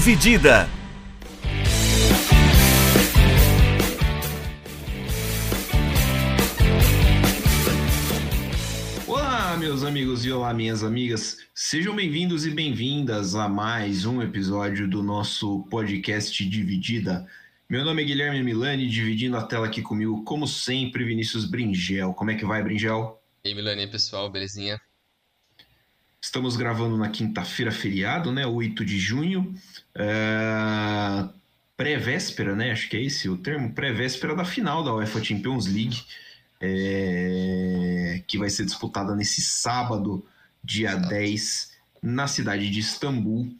Dividida. Olá, meus amigos e olá, minhas amigas. Sejam bem-vindos e bem-vindas a mais um episódio do nosso podcast Dividida. Meu nome é Guilherme Milani, dividindo a tela aqui comigo, como sempre, Vinícius Bringel. Como é que vai, Bringel? E aí, Milani, pessoal, belezinha? Estamos gravando na quinta-feira, feriado, né? 8 de junho. É... Pré-véspera, né? Acho que é esse o termo. Pré-véspera da final da UEFA Champions League, é... que vai ser disputada nesse sábado, dia Exato. 10, na cidade de Istambul,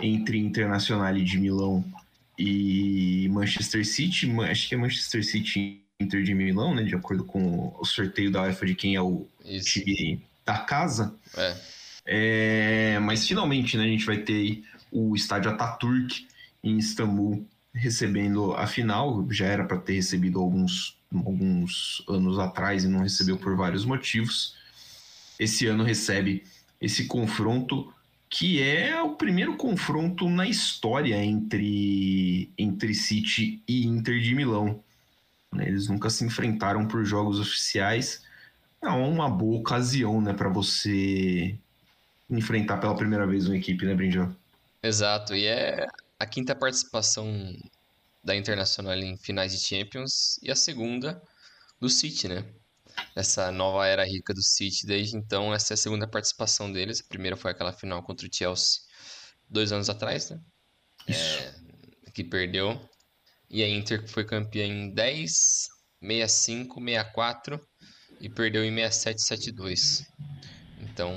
entre Internacional de Milão e Manchester City. Acho que é Manchester City Inter de Milão, né? De acordo com o sorteio da UEFA de quem é o Isso. time da casa. É. É, mas finalmente né, a gente vai ter o estádio Ataturk em Istambul recebendo a final. Já era para ter recebido alguns, alguns anos atrás e não recebeu por vários motivos. Esse ano recebe esse confronto que é o primeiro confronto na história entre, entre City e Inter de Milão. Eles nunca se enfrentaram por jogos oficiais. É uma boa ocasião né, para você enfrentar pela primeira vez uma equipe, né, Brinjão? Exato, e é a quinta participação da Internacional em finais de Champions e a segunda do City, né? Essa nova era rica do City, desde então essa é a segunda participação deles. A primeira foi aquela final contra o Chelsea dois anos atrás, né? É, que perdeu. E a Inter foi campeã em 10, 65, 64 e perdeu em 67, 72. Então,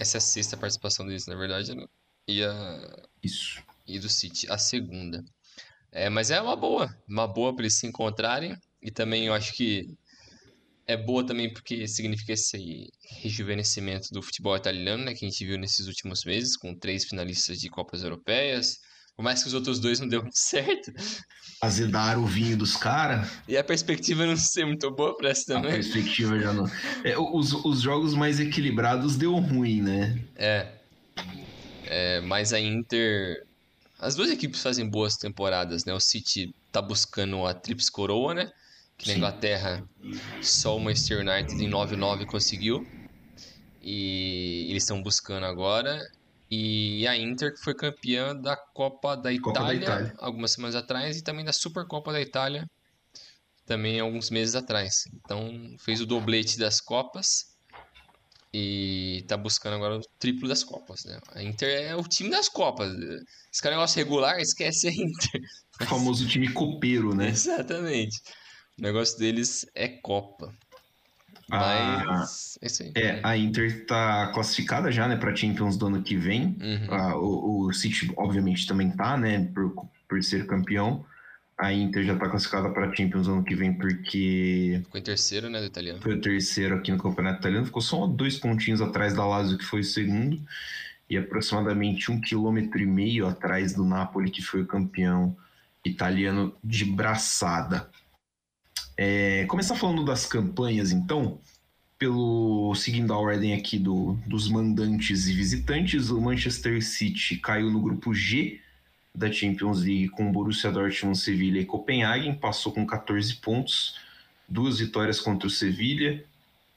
essa é a sexta participação deles, na verdade, né? E a. Isso. E do City, a segunda. É, mas é uma boa. Uma boa para eles se encontrarem. E também eu acho que é boa também porque significa esse rejuvenescimento do futebol italiano, né? Que a gente viu nesses últimos meses, com três finalistas de Copas Europeias. Por mais que os outros dois não deu muito certo. Azedaram o vinho dos caras. E a perspectiva não ser muito boa pra essa também. A perspectiva já não. É, os, os jogos mais equilibrados deu ruim, né? É. é. Mas a Inter. As duas equipes fazem boas temporadas, né? O City tá buscando a Trips Coroa, né? Que na Sim. Inglaterra só o Manchester United em 9-9 conseguiu. E eles estão buscando agora. E a Inter que foi campeã da Copa da Itália, Copa da Itália, algumas semanas atrás e também da Supercopa da Itália também alguns meses atrás. Então fez o doblete das Copas e tá buscando agora o triplo das Copas. Né? A Inter é o time das Copas. Esse cara é negócio regular, esquece a Inter. O famoso time copeiro, né? Exatamente. O negócio deles é Copa. Mas. A, é, é, a Inter está classificada já, né, para Champions do ano que vem. Uhum. Ah, o, o, City, obviamente, também tá, né, por, por ser campeão. A Inter já está classificada para Champions ano que vem porque. Ficou em terceiro, né, do italiano. Foi o terceiro aqui no Campeonato Italiano. Ficou só dois pontinhos atrás da Lazio, que foi o segundo. E aproximadamente um quilômetro e meio atrás do Napoli, que foi o campeão italiano de braçada. É, começar falando das campanhas, então, pelo seguindo a ordem aqui do, dos mandantes e visitantes, o Manchester City caiu no grupo G da Champions League com Borussia Dortmund, Sevilha e Copenhagen, passou com 14 pontos, duas vitórias contra o Sevilha,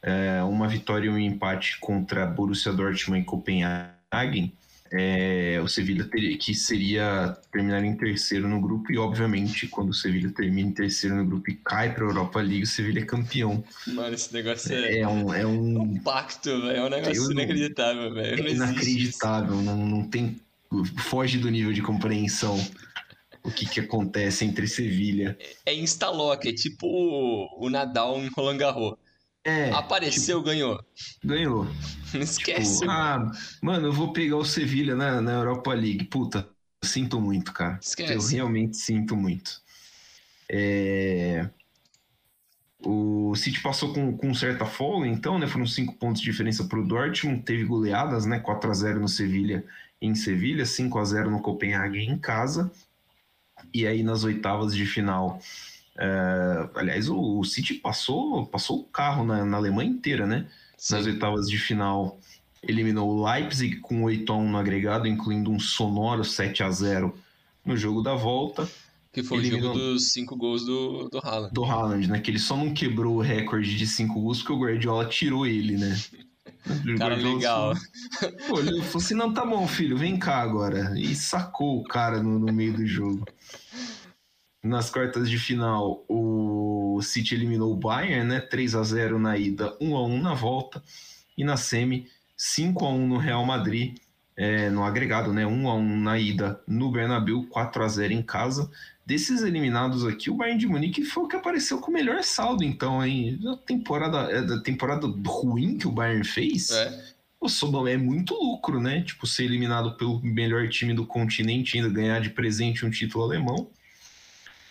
é, uma vitória e um empate contra Borussia Dortmund e Copenhagen é, o Sevilha teria, que seria terminar em terceiro no grupo e obviamente quando o Sevilha termina em terceiro no grupo e cai para a Europa League o Sevilha é campeão. Mano esse negócio é, é, um, é um... um pacto velho. É um negócio inacreditável velho. É inacreditável não, não tem foge do nível de compreensão o que, que acontece entre Sevilha. É, é instalock é tipo o, o Nadal em Roland Garros é, Apareceu, tipo, ganhou. Ganhou. Não esquece. Tipo, ah, mano, eu vou pegar o Sevilha na, na Europa League. Puta, sinto muito, cara. Esquece. Eu realmente sinto muito. É... O City passou com, com certa folga, então, né? Foram cinco pontos de diferença para o Dortmund. Teve goleadas, né? 4 a 0 no Sevilha em Sevilha, 5 a 0 no Copenhague em casa. E aí nas oitavas de final é, aliás, o, o, City passou, passou o carro na, na Alemanha inteira, né? Sim. Nas oitavas de final eliminou o Leipzig com 8 a 1 no agregado, incluindo um sonoro 7 a 0 no jogo da volta. Que foi eliminou... o jogo dos 5 gols do, do Haaland. Do Haaland, né? Que ele só não quebrou o recorde de 5 gols porque o Guardiola tirou ele, né? cara legal. Pô, ele falou assim: não, tá bom, filho, vem cá agora. E sacou o cara no, no meio do jogo. Nas quartas de final, o City eliminou o Bayern, né? 3 a 0 na ida, 1 a 1 na volta. E na semi, 5 a 1 no Real Madrid, é, no agregado, né? 1 a 1 na ida no Bernabéu, 4 a 0 em casa. Desses eliminados aqui, o Bayern de Munique foi o que apareceu com o melhor saldo, então, hein? Da temporada, é, da temporada ruim que o Bayern fez, é. é muito lucro, né? Tipo, ser eliminado pelo melhor time do continente, ainda ganhar de presente um título alemão.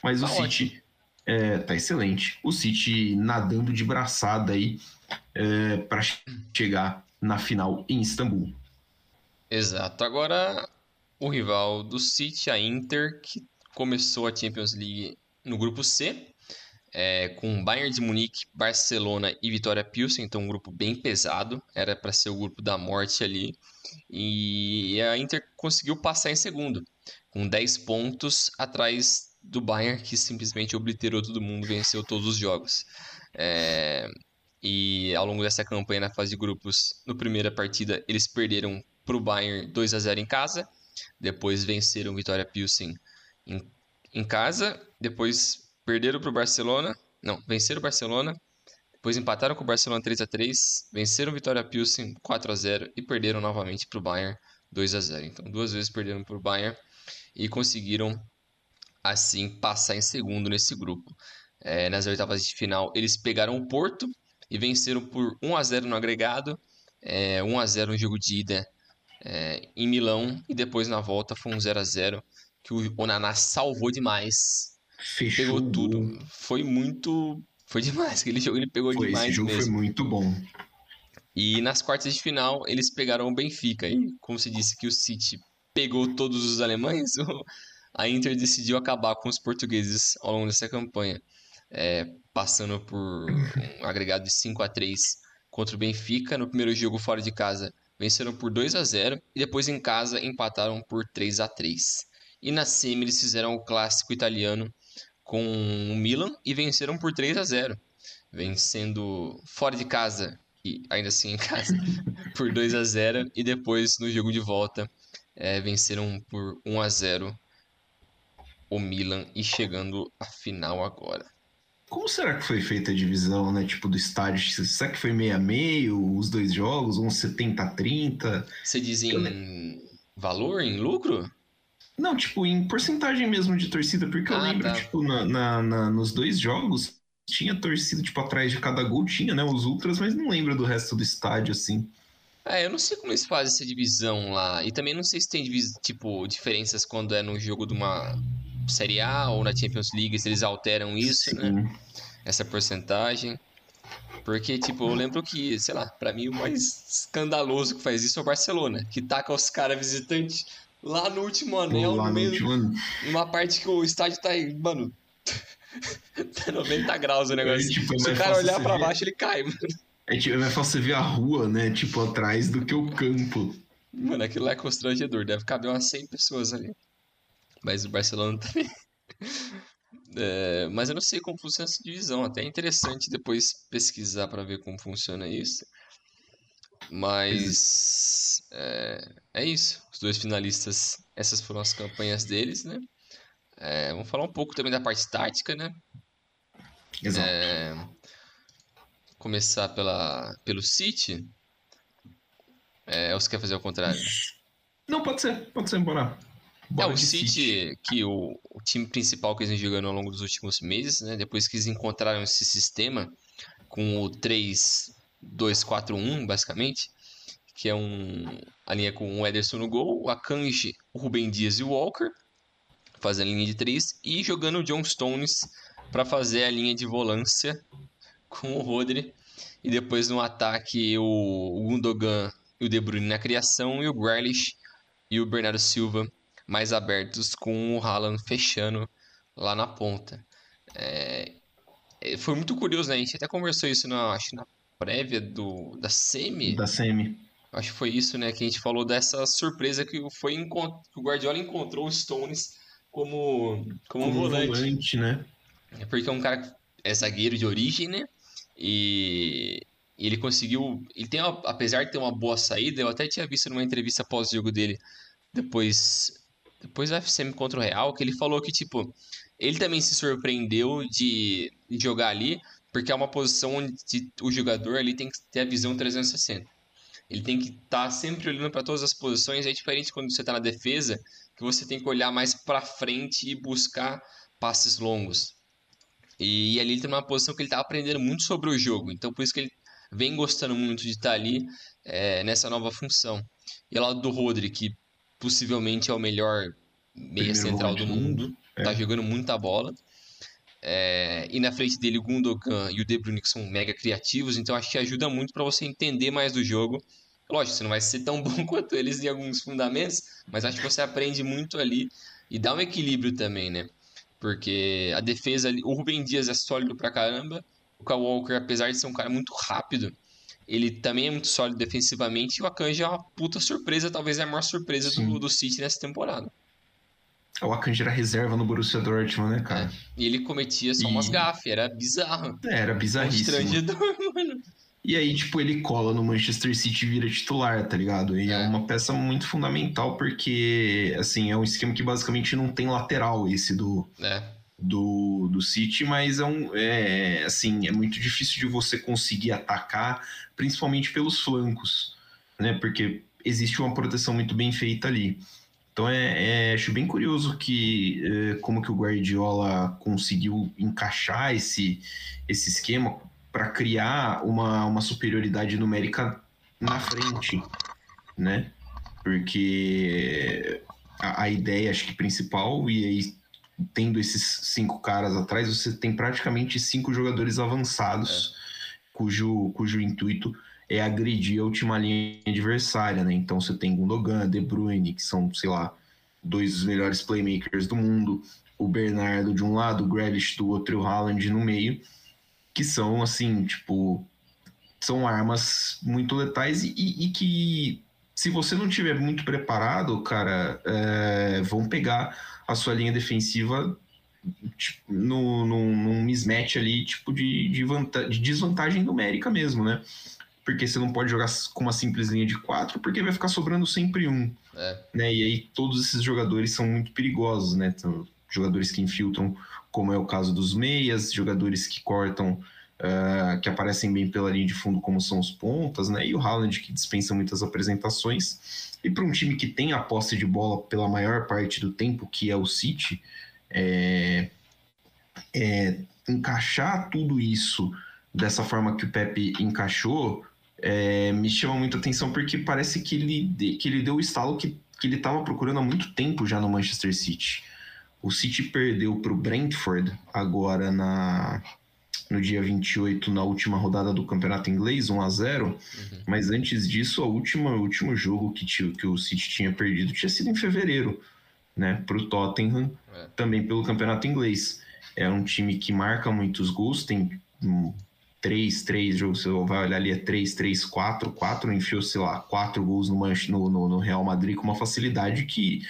Mas tá o City é, tá excelente. O City nadando de braçada aí é, para chegar na final em Istambul. Exato. Agora, o rival do City, a Inter, que começou a Champions League no grupo C, é, com Bayern de Munique, Barcelona e Vitória Pilsen, então um grupo bem pesado, era para ser o grupo da morte ali. E a Inter conseguiu passar em segundo, com 10 pontos atrás do Bayern, que simplesmente obliterou todo mundo, venceu todos os jogos. É, e ao longo dessa campanha na fase de grupos, no primeira partida, eles perderam para o Bayern 2 a 0 em casa, depois venceram Vitória Pilsen em, em casa, depois perderam para o Barcelona, não, venceram o Barcelona, depois empataram com o Barcelona 3 a 3 venceram Vitória Pilsen 4 a 0 e perderam novamente para o Bayern 2 a 0 Então, duas vezes perderam para o Bayern e conseguiram, assim, passar em segundo nesse grupo. É, nas oitavas de final, eles pegaram o Porto e venceram por 1 a 0 no agregado, é, 1 a 0 no jogo de ida é, em Milão e depois na volta foi um 0 a 0 que o Onaná salvou demais. Fechou. Pegou tudo. Foi muito. Foi demais. Aquele jogo ele pegou foi, demais. Esse jogo mesmo. foi muito bom. E nas quartas de final eles pegaram o Benfica. E como se disse que o City pegou todos os alemães, a Inter decidiu acabar com os portugueses ao longo dessa campanha. É, passando por um agregado de 5 a 3 contra o Benfica. No primeiro jogo fora de casa, venceram por 2 a 0 e depois em casa empataram por 3 a 3. E na semi eles fizeram o clássico italiano com o Milan e venceram por 3 a 0, vencendo fora de casa e ainda assim em casa por 2 a 0 e depois no jogo de volta é, venceram por 1 a 0 o Milan e chegando à final agora. Como será que foi feita a divisão, né? Tipo, do estádio? Será que foi meio a meio, os dois jogos, uns 70 a 30? Você diz em valor, em lucro? Não, tipo, em porcentagem mesmo de torcida, porque ah, eu lembro, tá. tipo, na, na, na, nos dois jogos tinha torcida, tipo, atrás de cada gol, tinha, né? Os ultras, mas não lembro do resto do estádio, assim. É, eu não sei como eles fazem essa divisão lá. E também não sei se tem, tipo, diferenças quando é no jogo de uma Série A ou na Champions League, se eles alteram isso, né? Sim. né? Essa porcentagem. Porque, tipo, eu lembro que, sei lá, para mim o mais escandaloso que faz isso é o Barcelona, que taca os caras visitantes lá no último anel, lá no meio. Último... Numa parte que o estádio tá aí, mano. tá 90 graus o negócio. É, tipo, Se o cara olhar pra baixo, ele cai, mano. É, tipo, é mais fácil você ver a rua, né? Tipo, atrás do que o campo. Mano, aquilo lá é constrangedor. Deve caber umas 100 pessoas ali. Mas o Barcelona também. É, mas eu não sei como funciona essa divisão. Até é interessante depois pesquisar para ver como funciona isso. Mas é, é, isso. Os dois finalistas, essas foram as campanhas deles, né? É, vamos falar um pouco também da parte tática, né? Exato. É, começar pela, pelo City. É, ou você quer fazer o contrário? Não, pode ser. Pode ser, bora. É, o City, City, que o, o, time principal que eles vêm jogando ao longo dos últimos meses, né? Depois que eles encontraram esse sistema com o 3-2-4-1, basicamente, que é um, a linha com o Ederson no gol, o Akanji, o Rubem Dias e o Walker, fazendo a linha de 3, e jogando o John Stones para fazer a linha de volância com o Rodri. E depois no ataque o Gundogan e o De Bruyne na criação, e o Grealish e o Bernardo Silva mais abertos com o Haaland fechando lá na ponta. É, é, foi muito curioso, né? A gente até conversou isso na, acho, na prévia do, da Semi. Da Semi. Acho que foi isso, né, que a gente falou dessa surpresa que foi que o Guardiola encontrou o Stones como, como, como um volante. volante, né? É porque é um cara que é zagueiro de origem, né? E ele conseguiu. Ele tem, uma, apesar de ter uma boa saída, eu até tinha visto numa entrevista pós-jogo dele, depois, depois do FCM contra o Real, que ele falou que, tipo, ele também se surpreendeu de, jogar ali, porque é uma posição onde o jogador ali tem que ter a visão 360. Ele tem que estar tá sempre olhando para todas as posições. É diferente quando você está na defesa, que você tem que olhar mais para frente e buscar passes longos. E, ali ele tem uma posição que ele está aprendendo muito sobre o jogo. Então por isso que ele vem gostando muito de estar tá ali é, nessa nova função. E ao lado do Rodri, que possivelmente é o melhor meia central do mundo, é. jogando muita bola. É, e na frente dele o Gundogan e o De Bruyne que são mega criativos, então acho que ajuda muito para você entender mais do jogo. Lógico, você não vai ser tão bom quanto eles em alguns fundamentos, mas acho que você aprende muito ali e dá um equilíbrio também, né? Porque a defesa ali, o Rubem Dias é sólido pra caramba, o Kyle Walker, apesar de ser um cara muito rápido, ele também é muito sólido defensivamente e o Akanji é uma puta surpresa, talvez é a maior surpresa do, do City nessa temporada. O Akanji era reserva no Borussia Dortmund, né, cara? É. E ele cometia só e... umas gafes, era bizarro. É, era bizarríssimo. Constrangedor, mano. E aí, tipo, ele cola no Manchester City e vira titular, tá ligado? E é. é. uma peça muito fundamental porque, assim, é um esquema que basicamente não tem lateral esse do, é. Do, do City, mas é um, é, assim, é muito difícil de você conseguir atacar, principalmente pelos flancos, né? Porque existe uma proteção muito bem feita ali. Então é, é, acho bem curioso que é, como que o Guardiola conseguiu encaixar esse, esse esquema para criar uma, uma superioridade numérica na frente, né? Porque a, a ideia, acho que principal, e aí tendo esses cinco caras atrás, você tem praticamente cinco jogadores avançados, é. cujo, cujo intuito é agredir a última linha adversária, né? Então você tem Gundogan, De Bruyne, que são, sei lá, dois dos melhores playmakers do mundo, o Bernardo de um lado, o Grealish do outro e o Haaland no meio, que são, assim, tipo, são armas muito letais e, e que, se você não tiver muito preparado, cara, é, vão pegar a sua linha defensiva tipo, no, no, num mismatch ali, tipo, de, de, de desvantagem numérica mesmo, né? porque você não pode jogar com uma simples linha de quatro, porque vai ficar sobrando sempre um. É. Né? E aí todos esses jogadores são muito perigosos, né? Então, jogadores que infiltram, como é o caso dos meias, jogadores que cortam, uh, que aparecem bem pela linha de fundo, como são os pontas, né? E o Haaland, que dispensa muitas apresentações. E para um time que tem a posse de bola pela maior parte do tempo, que é o City, é, é, encaixar tudo isso dessa forma que o Pepe encaixou é, me chama muita atenção porque parece que ele, que ele deu o estalo que, que ele estava procurando há muito tempo já no Manchester City. O City perdeu para o Brentford agora na, no dia 28, na última rodada do campeonato inglês, 1 a 0 uhum. Mas antes disso, a última, o último jogo que, que o City tinha perdido tinha sido em fevereiro, né? Para o Tottenham, é. também pelo campeonato inglês. É um time que marca muitos gols, tem 3, 3 jogos, você vai olhar ali, é 3, 3, 4, 4, enfiou, sei lá, 4 gols no, no, no, Real Madrid com uma facilidade que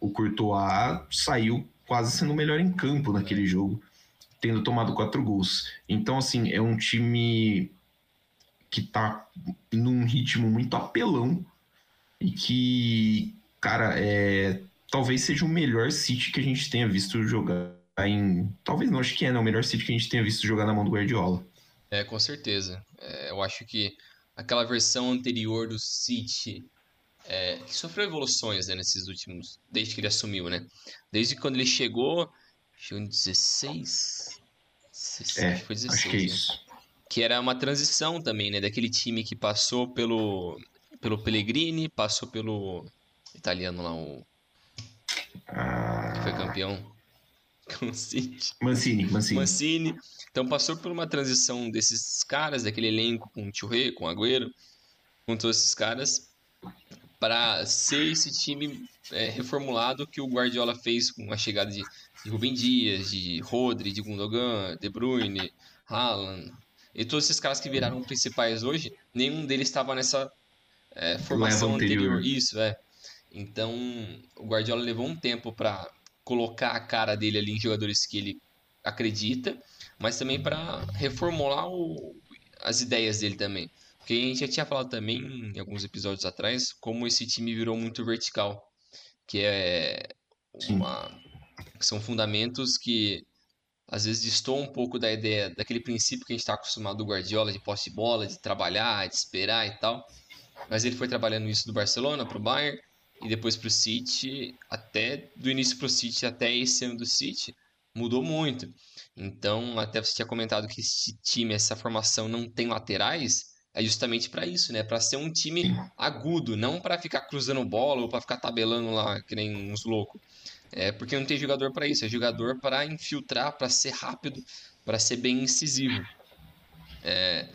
o Courtois saiu quase sendo o melhor em campo naquele jogo, tendo tomado 4 gols. Então, assim, é um time que tá num ritmo muito apelão e que, cara, é, talvez seja o melhor City que a gente tenha visto jogar em. Talvez não, acho que é, né? O melhor City que a gente tenha visto jogar na mão do Guardiola. É, com certeza. É, eu acho que aquela versão anterior do City, é, que sofreu evoluções né, nesses últimos. Desde que ele assumiu, né? Desde quando ele chegou. Em 16. 16 é, foi 16. Acho que é né? isso. Que era uma transição também, né? Daquele time que passou pelo, pelo Pellegrini, passou pelo italiano lá, o. Ah... Que foi campeão. Com City. Mancini, Mancini. Mancini. Então passou por uma transição desses caras, daquele elenco com o Churré, com o Agüero, com todos esses caras, para ser esse time é, reformulado que o Guardiola fez com a chegada de, de Rubem Dias, de Rodri, de Gundogan, De Bruyne, Haaland, e todos esses caras que viraram principais hoje, nenhum deles estava nessa é, formação anterior. anterior. Isso, é. Então, o Guardiola levou um tempo para colocar a cara dele ali em jogadores que ele acredita, mas também para reformular o, as ideias dele também. Porque a gente já tinha falado também em alguns episódios atrás como esse time virou muito vertical, que é uma são fundamentos que às vezes distou um pouco da ideia daquele princípio que a gente está acostumado do Guardiola de posse de bola, de trabalhar, de esperar e tal. Mas ele foi trabalhando isso do Barcelona para o Bayern e depois para o City, até do início para o City até esse ano do City, mudou muito. Então, até você tinha comentado que esse time, essa formação não tem laterais, é justamente para isso, né? Para ser um time agudo, não para ficar cruzando bola ou para ficar tabelando lá que nem uns loucos. É porque não tem jogador para isso, é jogador para infiltrar, para ser rápido, para ser bem incisivo. É,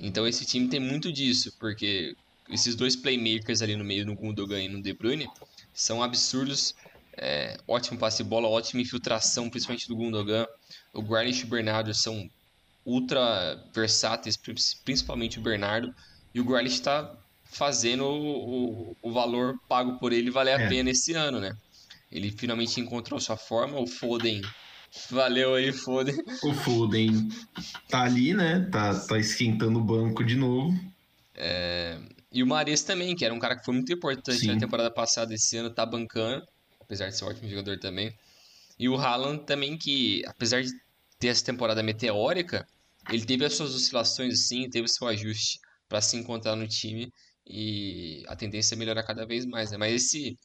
então esse time tem muito disso, porque esses dois playmakers ali no meio, no Gundogan e no De Bruyne, são absurdos. É, ótimo passe de bola, ótima infiltração, principalmente do Gundogan. O Grealish e o Bernardo são ultra versáteis, principalmente o Bernardo. E o Grealish está fazendo o, o, o, valor pago por ele valer a é. pena esse ano, né? Ele finalmente encontrou sua forma. O Foden. Valeu aí, Foden. O Foden tá ali, né? Tá, tá esquentando o banco de novo. É... E o Mares também, que era um cara que foi muito importante Sim. na temporada passada, esse ano tá bancando, apesar de ser um ótimo jogador também. E o Haaland também, que apesar de ter essa temporada meteórica, ele teve as suas oscilações sim, teve seu ajuste para se encontrar no time e a tendência é melhorar cada vez mais, né? Mas esse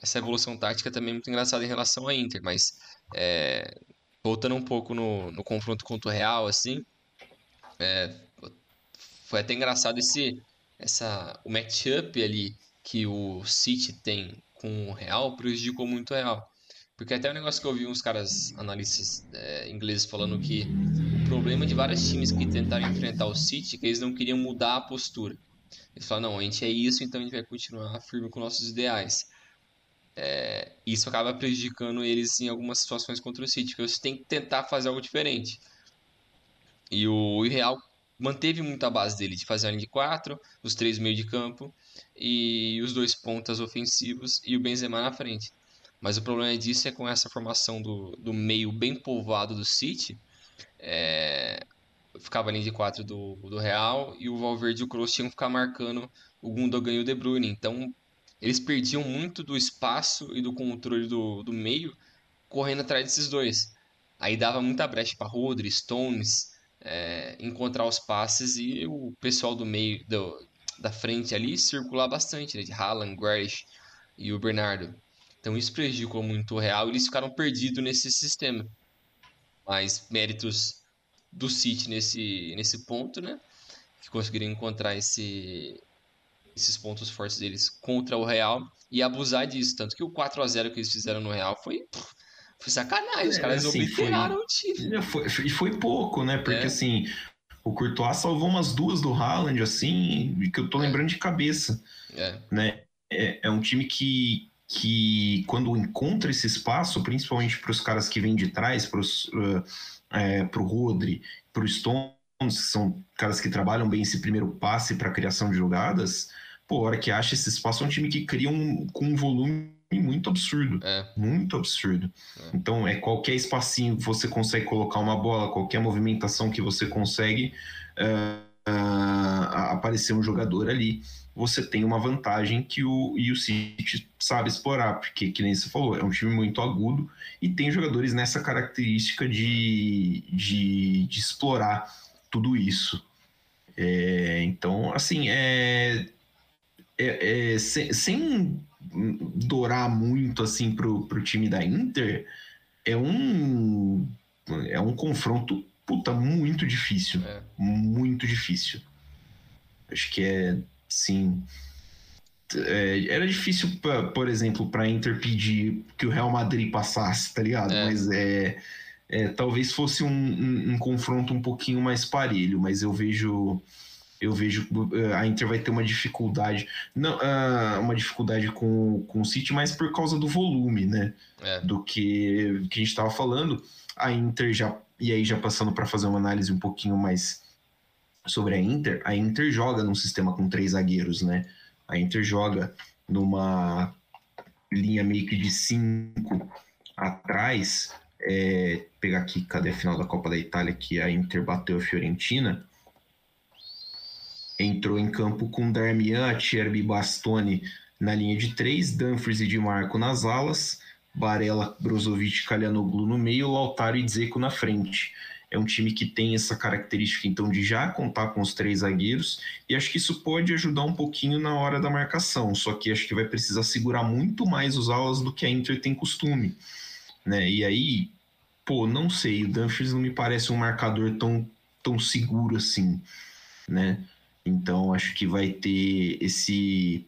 essa evolução tática também é muito engraçada em relação à Inter, mas é, voltando um pouco no, no confronto contra o Real, assim, é, foi até engraçado esse essa o matchup ali que o City tem com o Real prejudicou muito o Real. Porque até o um negócio que eu vi uns caras, analistas é, ingleses, falando que o problema de vários times que tentaram enfrentar o City é que eles não queriam mudar a postura. Eles falaram, não, a gente é isso, então a gente vai continuar firme com nossos ideais. É, isso acaba prejudicando eles em algumas situações contra o City, porque você tem que tentar fazer algo diferente. E o Real manteve muito a base dele de fazer a linha de quatro, os três meio de campo e os dois pontas ofensivos e o Benzema na frente. Mas o problema disso é com essa formação do, do meio bem povoado do City, é, ficava a linha de quatro do, do Real e o Valverde e o Kroos tinham que ficar marcando o Gundogan e o De Bruyne. Então eles perdiam muito do espaço e do controle do, do meio correndo atrás desses dois. Aí dava muita brecha para Rodri, Stones, é, encontrar os passes e o pessoal do meio, do, da frente ali circular bastante, né? De Haaland, Grealish e o Bernardo. Então isso prejudicou muito o Real e eles ficaram perdidos nesse sistema. Mas méritos do City nesse, nesse ponto, né? Que conseguiram encontrar esse, esses pontos fortes deles contra o Real e abusar disso. Tanto que o 4 a 0 que eles fizeram no Real foi, foi sacanagem. Os é, caras assim, obliteraram o time. E foi, foi, pouco, né? Porque é. assim, o Courtois salvou umas duas do Haaland, assim, que eu tô é. lembrando de cabeça. É. Né? É, é um time que, que, quando encontra esse espaço, principalmente para os caras que vêm de trás, para uh, é, o Rodri, para o Stones, que são caras que trabalham bem esse primeiro passe para a criação de jogadas, pô, a hora que acha esse espaço, é um time que cria um, com um volume muito absurdo. É. Muito absurdo. É. Então, é qualquer espacinho que você consegue colocar uma bola, qualquer movimentação que você consegue uh, uh, aparecer um jogador ali, você tem uma vantagem que o, e o City sabe explorar, porque, que nem você falou, é um time muito agudo e tem jogadores nessa característica de, de, de explorar tudo isso. É, então, assim, é, é, é sem, sem, dourar muito assim pro, pro time da Inter, é um é um confronto puta muito difícil, é. muito difícil. Acho que é sim. É, era difícil, pra, por exemplo, para Inter pedir que o Real Madrid passasse, tá ligado? É. Mas é, é, talvez fosse um, um, um confronto um pouquinho mais parelho, mas eu vejo eu vejo uh, a Inter vai ter uma dificuldade, não, uh, uma dificuldade com, com o City, mas por causa do volume, né? É. Do que, que a gente estava falando. A Inter já, e aí já passando para fazer uma análise um pouquinho mais sobre a Inter, a Inter joga num sistema com três zagueiros, né? A Inter joga numa linha meio que de cinco atrás. É, pegar aqui, cadê a final da Copa da Itália que a Inter bateu a Fiorentina? Entrou em campo com Darmian, Acerbi Bastoni na linha de três, Dumfries e Di Marco nas alas, Barella, Brozovic, Kalhanoglu no meio, Lautaro e Dzeko na frente. É um time que tem essa característica, então, de já contar com os três zagueiros, e acho que isso pode ajudar um pouquinho na hora da marcação, só que acho que vai precisar segurar muito mais os alas do que a Inter tem costume. Né? E aí, pô, não sei, o Dumfries não me parece um marcador tão, tão seguro assim, né? Então, acho que vai ter esse,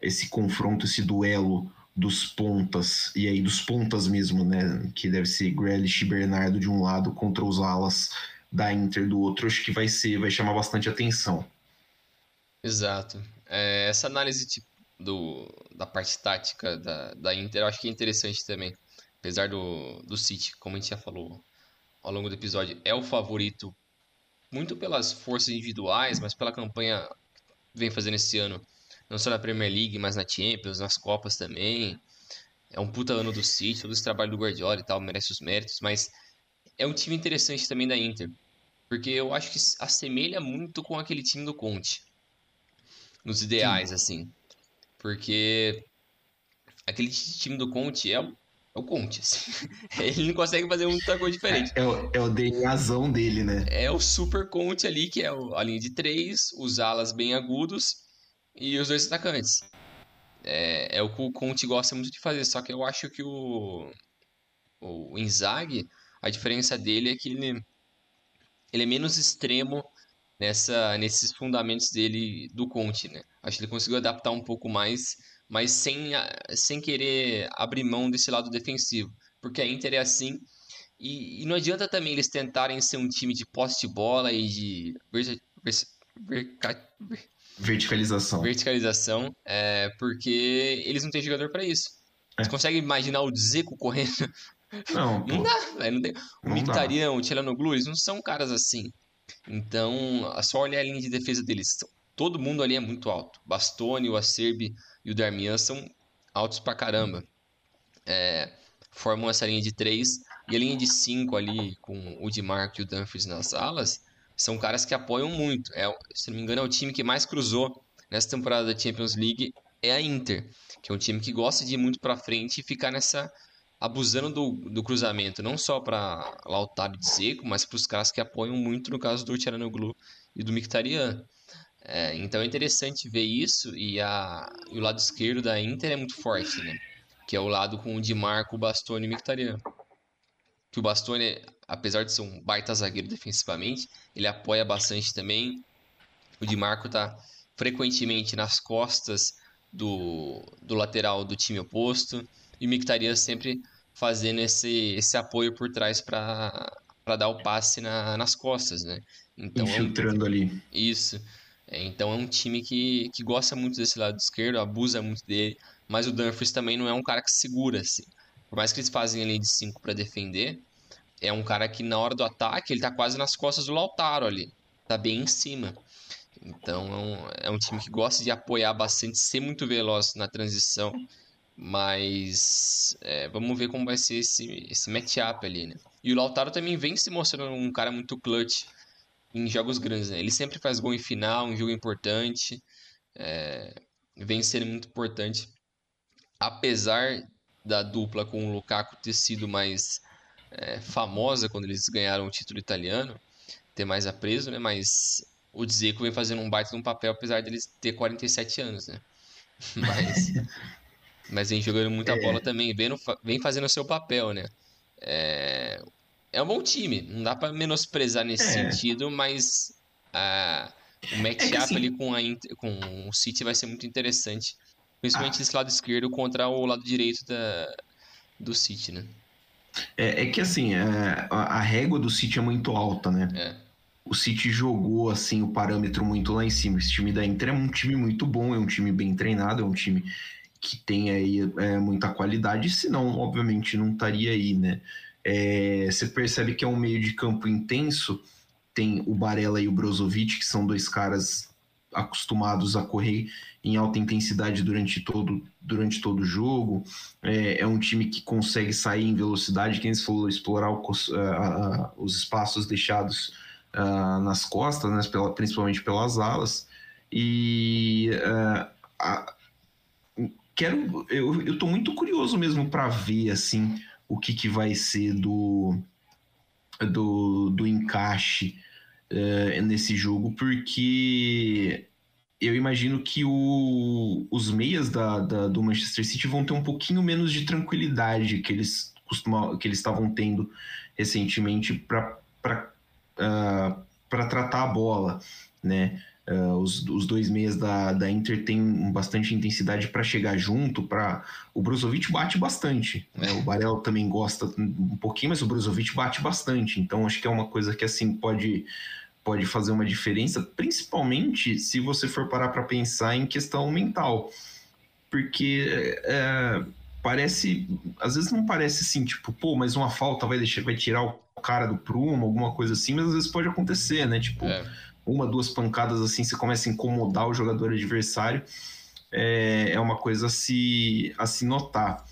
esse confronto, esse duelo dos pontas, e aí dos pontas mesmo, né? Que deve ser Grealish e Bernardo de um lado contra os alas da Inter do outro, acho que vai ser, vai chamar bastante atenção. Exato. É, essa análise tipo, do, da parte tática da, da Inter, acho que é interessante também. Apesar do, do City, como a gente já falou ao longo do episódio, é o favorito muito pelas forças individuais, mas pela campanha que vem fazendo esse ano não só na Premier League, mas na Champions, nas Copas também. É um puta ano do City, todo esse trabalho do Guardiola e tal, merece os méritos, mas é um time interessante também da Inter, porque eu acho que assemelha muito com aquele time do Conte, nos ideais, Sim. assim. Porque aquele time do Conte é o, é o Conte, assim. Ele não consegue fazer muita coisa diferente. É, é, o, é o DNAzão dele, né? É o super Conte ali, que é a linha de três, os alas bem agudos e os dois atacantes. É, é o que o Conte gosta muito de fazer, só que eu acho que o, o Inzaghi, a diferença dele é que ele, ele é menos extremo nessa, nesses fundamentos dele do Conte, né? Acho que ele conseguiu adaptar um pouco mais, mas sem, sem querer abrir mão desse lado defensivo, porque a Inter é assim, e, e não adianta também eles tentarem ser um time de poste de bola e de Verticalização. Verticalização, é, porque eles não têm jogador para isso. É. Você consegue imaginar o Zico correndo? Não, não dá, velho. Não tem... O Mictarian, o Tchelanoglu, eles não são caras assim. Então, só olhar a linha de defesa deles. Todo mundo ali é muito alto. Bastoni, o Acerbi e o Darmian são altos pra caramba. É, formam essa linha de três. E a linha de cinco ali, com o Di Marco e o Dumfries nas alas, são caras que apoiam muito. É, se não me engano, é o time que mais cruzou nessa temporada da Champions League é a Inter, que é um time que gosta de ir muito para frente e ficar nessa abusando do, do cruzamento, não só para Lautaro e Seco, mas para os caras que apoiam muito no caso do Tcharanoglu e do Mkhitaryan. É, então é interessante ver isso e, a, e o lado esquerdo da Inter é muito forte, né? Que é o lado com o Di Marco, Bastoni e Mkhitaryan. Que o Bastoni apesar de ser um baita zagueiro defensivamente, ele apoia bastante também. O Di Marco tá frequentemente nas costas do, do lateral do time oposto. E o Mictarian sempre fazendo esse, esse apoio por trás para dar o passe na, nas costas, né? Então, Infiltrando é um, ali. Isso. Então é um time que, que gosta muito desse lado esquerdo, abusa muito dele, mas o Dumfries também não é um cara que segura, assim. Por mais que eles fazem ali de 5 para defender, é um cara que na hora do ataque ele tá quase nas costas do Lautaro ali. Tá bem em cima. Então é um, é um time que gosta de apoiar bastante, ser muito veloz na transição. Mas é, vamos ver como vai ser esse, esse matchup ali, né? E o Lautaro também vem se mostrando um cara muito clutch em jogos grandes, né? Ele sempre faz gol em final, um jogo importante. É, vem sendo muito importante. Apesar da dupla com o Lukaku ter sido mais é, famosa quando eles ganharam o título italiano, ter mais apreso, né? Mas o Dzeko vem fazendo um baita de um papel, apesar deles ter 47 anos, né? Mas, mas vem jogando muita é. bola também, vem, vem fazendo o seu papel, né? É, é um bom time, não dá para menosprezar nesse é. sentido, mas a, o matchup é assim... ali com, a, com o City vai ser muito interessante, principalmente ah. esse lado esquerdo contra o lado direito da, do City, né? É, é que assim, é, a, a, régua do City é muito alta, né? É. O City jogou assim o parâmetro muito lá em cima. Esse time da Inter é um time muito bom, é um time bem treinado, é um time que tem aí é, muita qualidade, senão, obviamente, não estaria aí, né? É, você percebe que é um meio de campo intenso, tem o Barella e o Brozovic, que são dois caras acostumados a correr em alta intensidade durante todo, durante todo o jogo. É, é um time que consegue sair em velocidade, quem se falou, explorar o, uh, os espaços deixados uh, nas costas, né, pela, principalmente pelas alas. E a, quero, eu, tô muito curioso mesmo para ver assim o que, que vai ser do, do, do encaixe uh, nesse jogo, porque eu imagino que o, os meias da, da, do Manchester City vão ter um pouquinho menos de tranquilidade que eles que eles estavam tendo recentemente para uh, para tratar a bola, né? Uh, os, os, dois meias da, da Inter têm bastante intensidade para chegar junto. Para o Brozovic bate bastante. Né? O Barel também gosta um pouquinho, mas o Brozovic bate bastante. Então acho que é uma coisa que assim pode pode fazer uma diferença, principalmente se você for parar para pensar em questão mental, porque é, parece, às vezes não parece assim, tipo, pô, mas uma falta vai deixar, vai tirar o cara do prumo, alguma coisa assim, mas às vezes pode acontecer, né? Tipo, é. uma, duas pancadas assim, você começa a incomodar o jogador adversário, é, é uma coisa a se, a se notar.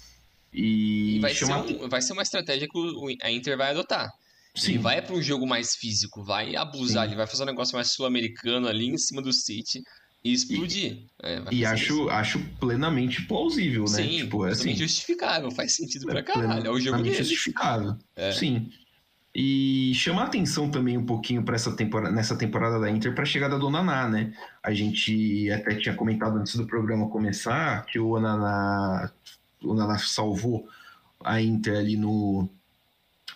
E, e vai, ser um, vai ser uma estratégia que a Inter vai adotar. Sim. Ele vai para um jogo mais físico, vai abusar, Sim. ele vai fazer um negócio mais sul-americano ali em cima do City e explodir. E, é, e acho, acho plenamente plausível, né? Sim, tipo, é assim, justificável, faz sentido é pra caralho. É o jogo justificável. É. Sim. E chamar atenção também um pouquinho para essa temporada, nessa temporada da Inter para a chegada do Naná, né? A gente até tinha comentado antes do programa começar que o Naná, o Naná salvou a Inter ali no,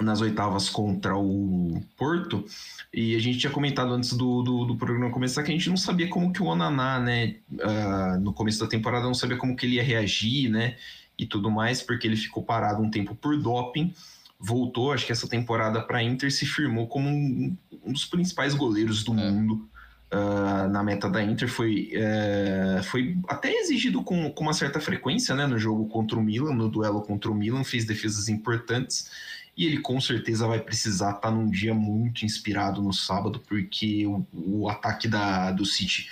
nas oitavas contra o Porto, e a gente tinha comentado antes do, do, do, programa começar que a gente não sabia como que o Onaná, né, uh, no começo da temporada, não sabia como que ele ia reagir, né, e tudo mais, porque ele ficou parado um tempo por doping, voltou, acho que essa temporada para a Inter se firmou como um, um, dos principais goleiros do é. mundo uh, na meta da Inter. Foi, uh, foi até exigido com, com uma certa frequência né, no jogo contra o Milan, no duelo contra o Milan, fez defesas importantes. E ele com certeza vai precisar estar tá num dia muito inspirado no sábado, porque o, o ataque da, do City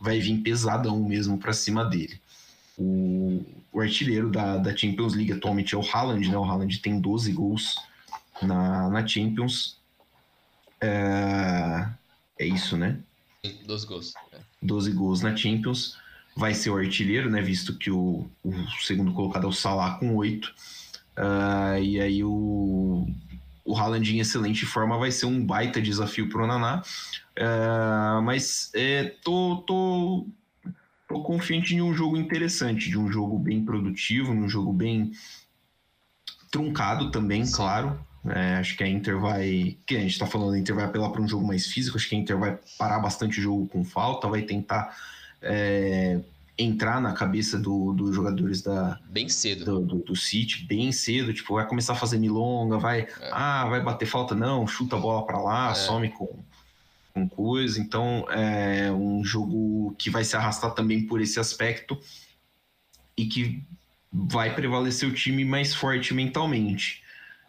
vai vir pesadão mesmo para cima dele. O, o artilheiro da, da Champions League atualmente é o Haaland, né? O Haaland tem 12 gols na, na Champions. É, é isso, né? 12 gols. É. 12 gols na Champions. Vai ser o artilheiro, né? Visto que o, o segundo colocado é o Salah com 8. Uh, e aí o, o Haaland em excelente forma vai ser um baita desafio para o Naná. Uh, mas é, tô, tô, tô confiante de um jogo interessante, de um jogo bem produtivo, um jogo bem truncado também, claro. É, acho que a Inter vai. Que a gente está falando, a Inter vai apelar para um jogo mais físico. Acho que a Inter vai parar bastante o jogo com falta, vai tentar é, entrar na cabeça dos do jogadores da. Bem cedo. Do, do, do, City, bem cedo. Tipo, vai começar a fazer milonga, vai. É. Ah, vai bater falta? Não, chuta a bola para lá, é. some com com coisa. Então é um jogo que vai se arrastar também por esse aspecto e que vai prevalecer o time mais forte mentalmente.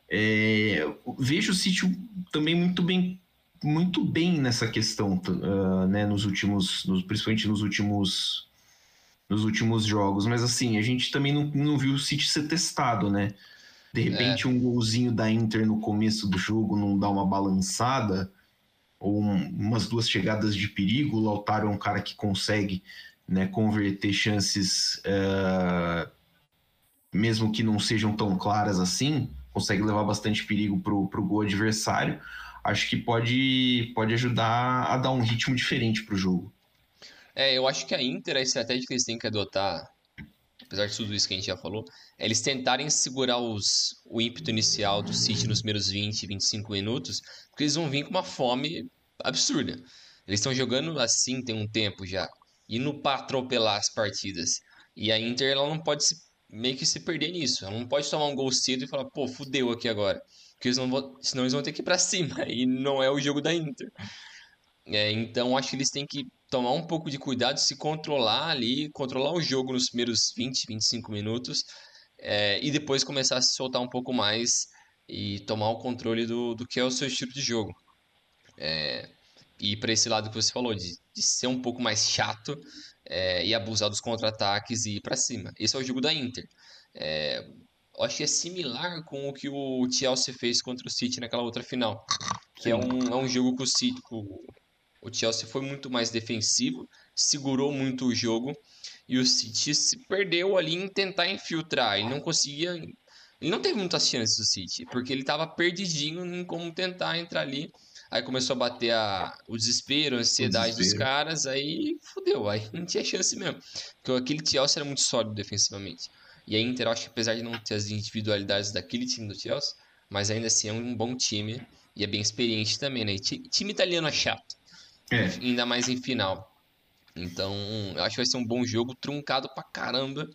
É, vejo o City também muito bem muito bem nessa questão, uh, né, nos últimos, nos, principalmente nos últimos nos últimos jogos, mas assim, a gente também não, não viu o City ser testado, né? De repente, é. um golzinho da Inter no começo do jogo não dá uma balançada, ou um, umas duas chegadas de perigo. O Lautaro é um cara que consegue né, converter chances, uh, mesmo que não sejam tão claras assim, consegue levar bastante perigo para o gol adversário. Acho que pode, pode ajudar a dar um ritmo diferente para o jogo. É, eu acho que a Inter, a estratégia que eles têm que adotar, apesar de tudo isso que a gente já falou, é eles tentarem segurar os, o ímpeto inicial do City nos primeiros 20, 25 minutos, porque eles vão vir com uma fome absurda. Eles estão jogando assim tem um tempo já, indo para atropelar as partidas. E a Inter ela não pode se, meio que se perder nisso. Ela não pode tomar um gol cedo e falar, pô, fudeu aqui agora. Porque eles não vão, senão eles vão ter que ir para cima. E não é o jogo da Inter. É, então acho que eles têm que tomar um pouco de cuidado, se controlar ali, controlar o jogo nos primeiros 20, 25 minutos. É, e depois começar a se soltar um pouco mais e tomar o controle do, do que é o seu estilo de jogo. É, ir para esse lado que você falou, de, de ser um pouco mais chato é, e abusar dos contra-ataques e ir para cima. Esse é o jogo da Inter. É, acho que é similar com o que o Chelsea fez contra o City naquela outra final. Que é um, é um jogo que o City. O, o Chelsea foi muito mais defensivo, segurou muito o jogo. E o City se perdeu ali em tentar infiltrar. Ele não conseguia. Ele não teve muitas chances do City, porque ele estava perdidinho em como tentar entrar ali. Aí começou a bater a, o desespero, a ansiedade desespero. dos caras, aí fudeu, aí não tinha chance mesmo. Porque aquele Chelsea era muito sólido defensivamente. E a Inter, acho que apesar de não ter as individualidades daquele time do Chelsea, mas ainda assim é um bom time e é bem experiente também, né? E time italiano é chato. É. Ainda mais em final. Então, eu acho que vai ser um bom jogo, truncado pra caramba.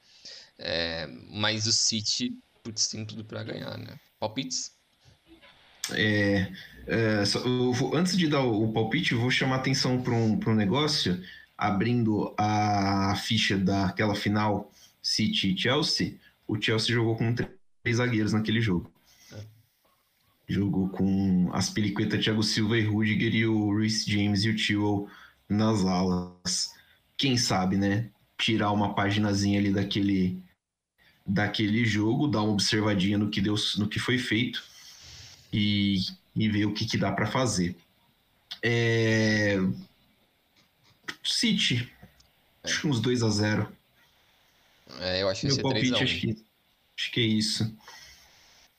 É, mas o City, putz, tem tudo pra ganhar, né? Palpites? É, é só, vou, antes de dar o, o, palpite, eu vou chamar atenção para um, um negócio, abrindo a ficha daquela final City e Chelsea, o Chelsea jogou com três zagueiros naquele jogo. Jogou com as peliquetas Thiago Silva e Rudiger e o Reece James e o Tio nas alas. Quem sabe, né? Tirar uma paginazinha ali daquele daquele jogo, dar uma observadinha no que deu, no que foi feito e, e ver o que, que dá para fazer. É... City, acho que uns 2 a 0 é, eu acho que Meu palpite, acho que, acho que é isso.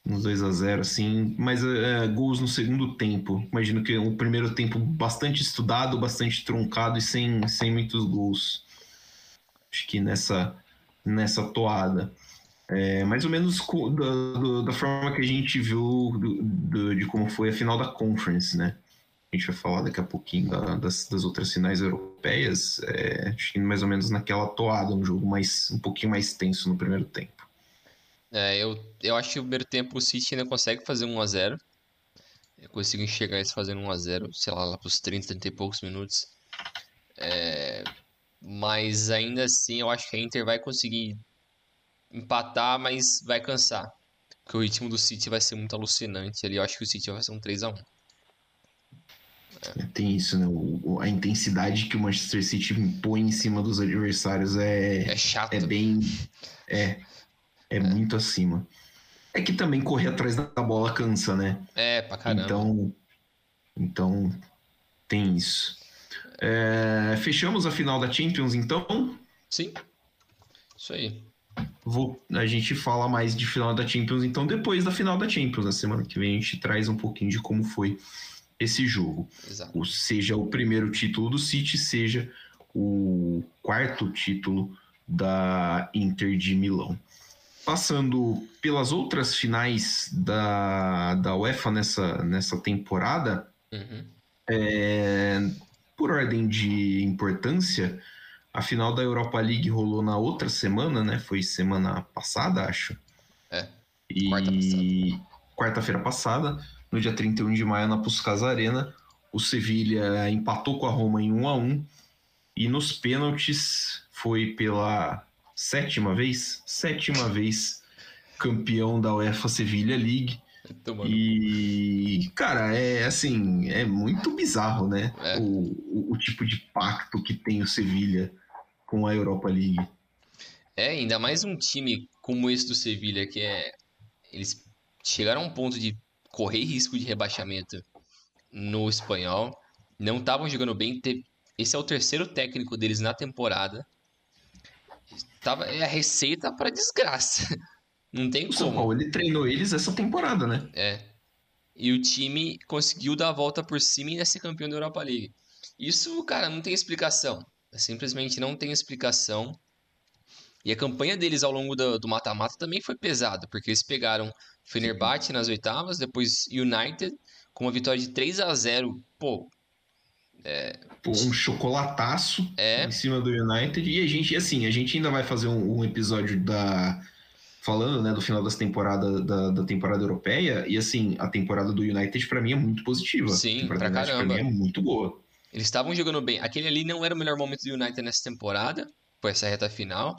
Uns 2 a 0 assim. Mas é, gols no segundo tempo. Imagino que o primeiro tempo bastante estudado, bastante truncado e sem, sem muitos gols. Acho que nessa, nessa toada. É, mais ou menos da, da, forma que a gente viu do, do, de como foi a final da Conference, né? A gente vai falar daqui a pouquinho da, das, das, outras finais europeias. É, acho que mais ou menos naquela toada, um jogo mais, um pouquinho mais tenso no primeiro tempo. É, eu, eu acho que o primeiro tempo o City ainda consegue fazer 1x0. Eu consigo enxergar eles fazendo 1x0, sei lá, lá pros 30, 30 e poucos minutos. É, mas ainda assim, eu acho que a Inter vai conseguir empatar, mas vai cansar. Porque o ritmo do City vai ser muito alucinante ali. Eu acho que o City vai ser um 3x1. É, tem isso, né? O, a intensidade que o Manchester City impõe em cima dos adversários é. É chato. É bem. É. É, é. muito acima. É que também correr atrás da bola cansa, né? É, pra caramba. Então. Então. Tem isso. É, fechamos a final da Champions, então? Sim. Isso aí. Vou, a gente fala mais de final da Champions, então, depois da final da Champions. Na semana que vem a gente traz um pouquinho de como foi esse jogo. Exato. Seja o primeiro título do City, seja o quarto título da Inter de Milão. Passando pelas outras finais da, da UEFA nessa, nessa temporada, uhum. é, por ordem de importância, a final da Europa League rolou na outra semana, né? Foi semana passada, acho. É. E quarta-feira passada. Quarta no dia 31 de maio na Puskas Arena. O Sevilha empatou com a Roma em 1 a 1 e nos pênaltis foi pela sétima vez, sétima vez campeão da UEFA Sevilha League. E, cara, é assim, é muito bizarro, né? É. O, o, o, tipo de pacto que tem o Sevilha com a Europa League. É, ainda mais um time como esse do Sevilha, que é. Eles chegaram a um ponto de correr risco de rebaixamento no espanhol. Não estavam jogando bem. Esse é o terceiro técnico deles na temporada. Tava, é a receita para desgraça. Não tem o como. São Paulo ele treinou eles essa temporada, né? É. E o time conseguiu dar a volta por cima e ser campeão da Europa League. Isso, cara, não tem explicação. Simplesmente não tem explicação. E a campanha deles ao longo do mata-mata também foi pesada, porque eles pegaram Fenerbahçe nas oitavas, depois United com uma vitória de 3 a 0 Pô. É... Pô, um chocolataço é... em cima do United. E a gente, assim, a gente ainda vai fazer um, um episódio da. Falando, né, do final das temporadas da, da, temporada europeia, e assim, a temporada do United para mim é muito positiva. Sim, pra caramba. Pra mim é muito boa. Eles estavam jogando bem. Aquele ali não era o melhor momento do United nessa temporada, foi essa reta final,